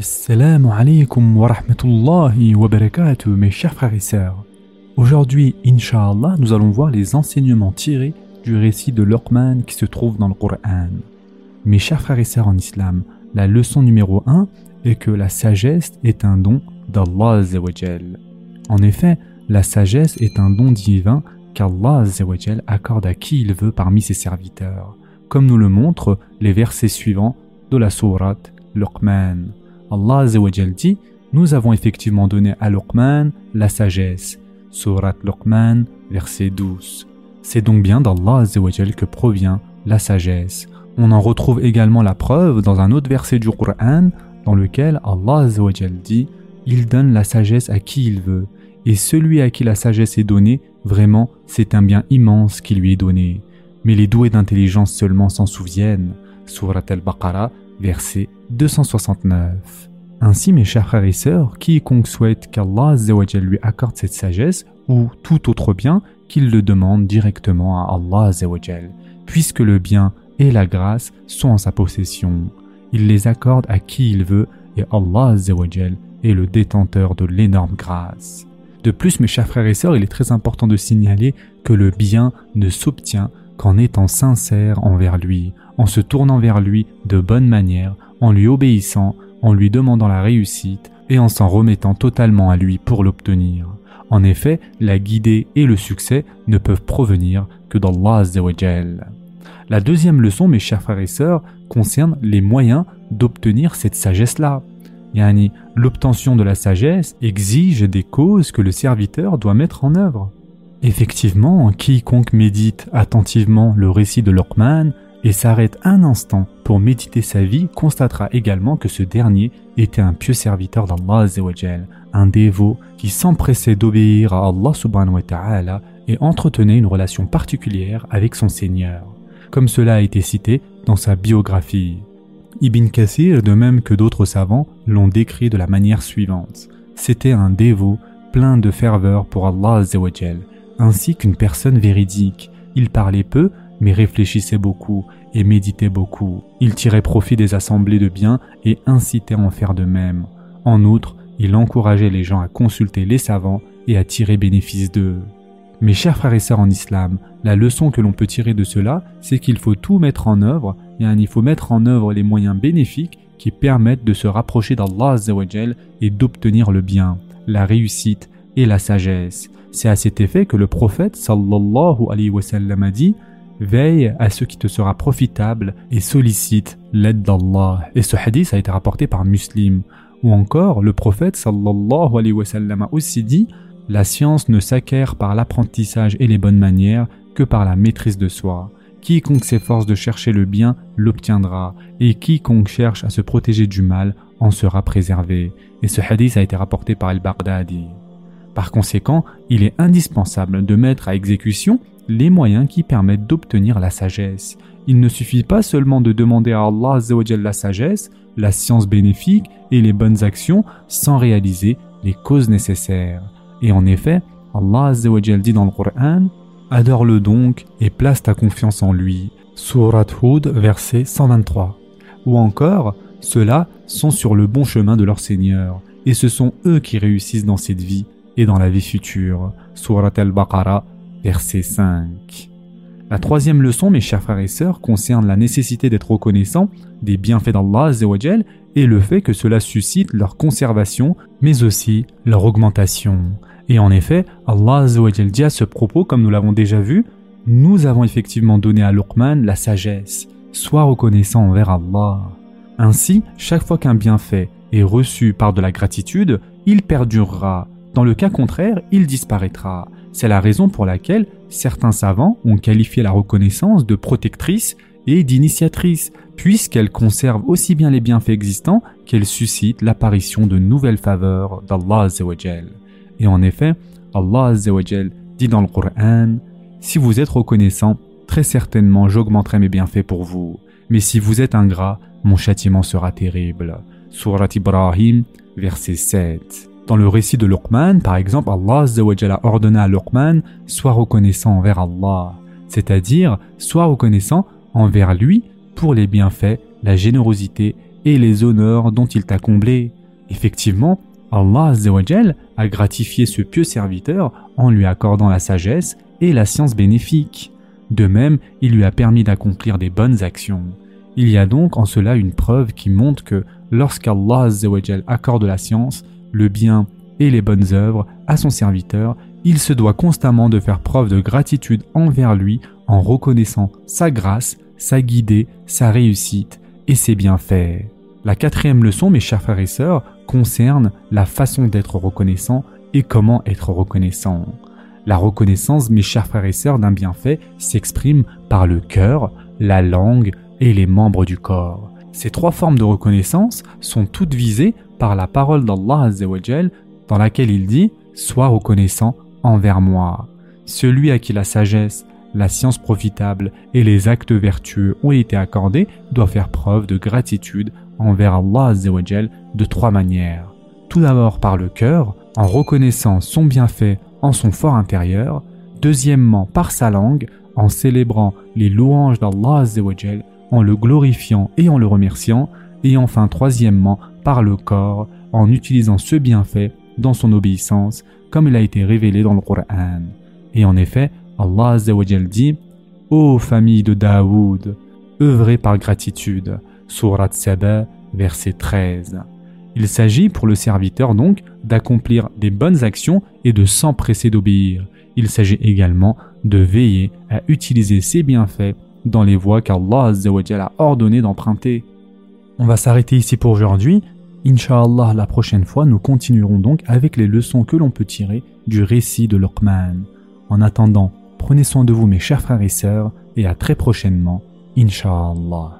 Assalamu alaikum wa rahmatullahi wa barakatuh, mes chers frères et sœurs. Aujourd'hui, Inch'Allah, nous allons voir les enseignements tirés du récit de Luqman qui se trouve dans le Coran. Mes chers frères et sœurs en islam, la leçon numéro 1 est que la sagesse est un don d'Allah En effet, la sagesse est un don divin qu'Allah accorde à qui il veut parmi ses serviteurs, comme nous le montrent les versets suivants de la sourate Luqman. Allah dit Nous avons effectivement donné à Luqman la sagesse. Surat Luqman, verset 12. C'est donc bien d'Allah que provient la sagesse. On en retrouve également la preuve dans un autre verset du Coran dans lequel Allah dit Il donne la sagesse à qui il veut. Et celui à qui la sagesse est donnée, vraiment, c'est un bien immense qui lui est donné. Mais les doués d'intelligence seulement s'en souviennent. Surat al-Baqarah, verset 269. Ainsi, mes chers frères et sœurs, quiconque souhaite qu'Allah lui accorde cette sagesse ou tout autre bien, qu'il le demande directement à Allah puisque le bien et la grâce sont en sa possession. Il les accorde à qui il veut et Allah est le détenteur de l'énorme grâce. De plus, mes chers frères et sœurs, il est très important de signaler que le bien ne s'obtient qu'en étant sincère envers lui, en se tournant vers lui de bonne manière, en lui obéissant, en lui demandant la réussite et en s'en remettant totalement à lui pour l'obtenir. En effet, la guidée et le succès ne peuvent provenir que d'Allah La deuxième leçon, mes chers frères et sœurs, concerne les moyens d'obtenir cette sagesse-là. Yani, l'obtention de la sagesse exige des causes que le serviteur doit mettre en œuvre. Effectivement, quiconque médite attentivement le récit de Luqman et s'arrête un instant pour méditer sa vie constatera également que ce dernier était un pieux serviteur d'Allah un dévot qui s'empressait d'obéir à Allah subhanahu wa ta'ala et entretenait une relation particulière avec son Seigneur, comme cela a été cité dans sa biographie. Ibn Kathir, de même que d'autres savants, l'ont décrit de la manière suivante. C'était un dévot plein de ferveur pour Allah ainsi qu'une personne véridique. Il parlait peu, mais réfléchissait beaucoup et méditait beaucoup. Il tirait profit des assemblées de biens et incitait à en faire de même. En outre, il encourageait les gens à consulter les savants et à tirer bénéfice d'eux. Mes chers frères et sœurs en islam, la leçon que l'on peut tirer de cela, c'est qu'il faut tout mettre en œuvre, et il faut mettre en œuvre les moyens bénéfiques qui permettent de se rapprocher d'Allah et d'obtenir le bien, la réussite et la sagesse. C'est à cet effet que le prophète sallallahu alayhi wa sallam a dit Veille à ce qui te sera profitable et sollicite l'aide d'Allah. Et ce hadith a été rapporté par Muslim. Ou encore, le prophète sallallahu alayhi wa sallam a aussi dit La science ne s'acquiert par l'apprentissage et les bonnes manières que par la maîtrise de soi. Quiconque s'efforce de chercher le bien l'obtiendra, et quiconque cherche à se protéger du mal en sera préservé. Et ce hadith a été rapporté par Al-Baghdadi. Par conséquent, il est indispensable de mettre à exécution les moyens qui permettent d'obtenir la sagesse. Il ne suffit pas seulement de demander à Allah la sagesse, la science bénéfique et les bonnes actions sans réaliser les causes nécessaires. Et en effet, Allah dit dans le Coran Adore-le donc et place ta confiance en lui. Surat Hud, verset 123. Ou encore, ceux-là sont sur le bon chemin de leur Seigneur, et ce sont eux qui réussissent dans cette vie et dans la vie future. Surat al-Baqarah, verset 5. La troisième leçon, mes chers frères et sœurs, concerne la nécessité d'être reconnaissant des bienfaits d'Allah et le fait que cela suscite leur conservation, mais aussi leur augmentation. Et en effet, Allah dit à ce propos, comme nous l'avons déjà vu, nous avons effectivement donné à Luqman la sagesse. Sois reconnaissant envers Allah. Ainsi, chaque fois qu'un bienfait est reçu par de la gratitude, il perdurera. Dans le cas contraire, il disparaîtra. C'est la raison pour laquelle certains savants ont qualifié la reconnaissance de protectrice et d'initiatrice, puisqu'elle conserve aussi bien les bienfaits existants qu'elle suscite l'apparition de nouvelles faveurs d'Allah. Et en effet, Allah dit dans le Coran Si vous êtes reconnaissant, très certainement j'augmenterai mes bienfaits pour vous. Mais si vous êtes ingrat, mon châtiment sera terrible. Surat Ibrahim, verset 7. Dans le récit de Luqman, par exemple, Allah a ordonné à Luqman Sois reconnaissant envers Allah, c'est-à-dire sois reconnaissant envers lui pour les bienfaits, la générosité et les honneurs dont il t'a comblé. Effectivement, Allah a gratifié ce pieux serviteur en lui accordant la sagesse et la science bénéfique. De même, il lui a permis d'accomplir des bonnes actions. Il y a donc en cela une preuve qui montre que lorsqu'Allah accorde la science, le bien et les bonnes œuvres à son serviteur, il se doit constamment de faire preuve de gratitude envers lui en reconnaissant sa grâce, sa guidée, sa réussite et ses bienfaits. La quatrième leçon, mes chers frères et sœurs, concerne la façon d'être reconnaissant et comment être reconnaissant. La reconnaissance, mes chers frères et sœurs, d'un bienfait s'exprime par le cœur, la langue et les membres du corps. Ces trois formes de reconnaissance sont toutes visées par la parole d'Allah dans laquelle il dit Sois reconnaissant envers moi. Celui à qui la sagesse, la science profitable et les actes vertueux ont été accordés doit faire preuve de gratitude envers Allah de trois manières. Tout d'abord par le cœur, en reconnaissant son bienfait en son fort intérieur. Deuxièmement par sa langue, en célébrant les louanges d'Allah en le glorifiant et en le remerciant. Et enfin troisièmement par le corps, en utilisant ce bienfait dans son obéissance, comme il a été révélé dans le Coran. Et en effet, Allah dit Ô famille de Daoud, œuvrez par gratitude. Surat Saba, verset 13. Il s'agit pour le serviteur donc d'accomplir des bonnes actions et de s'empresser d'obéir. Il s'agit également de veiller à utiliser ses bienfaits dans les voies qu'Allah a ordonné d'emprunter. On va s'arrêter ici pour aujourd'hui. Inch'Allah, la prochaine fois, nous continuerons donc avec les leçons que l'on peut tirer du récit de Luqman. En attendant, prenez soin de vous mes chers frères et sœurs et à très prochainement, Inch'Allah.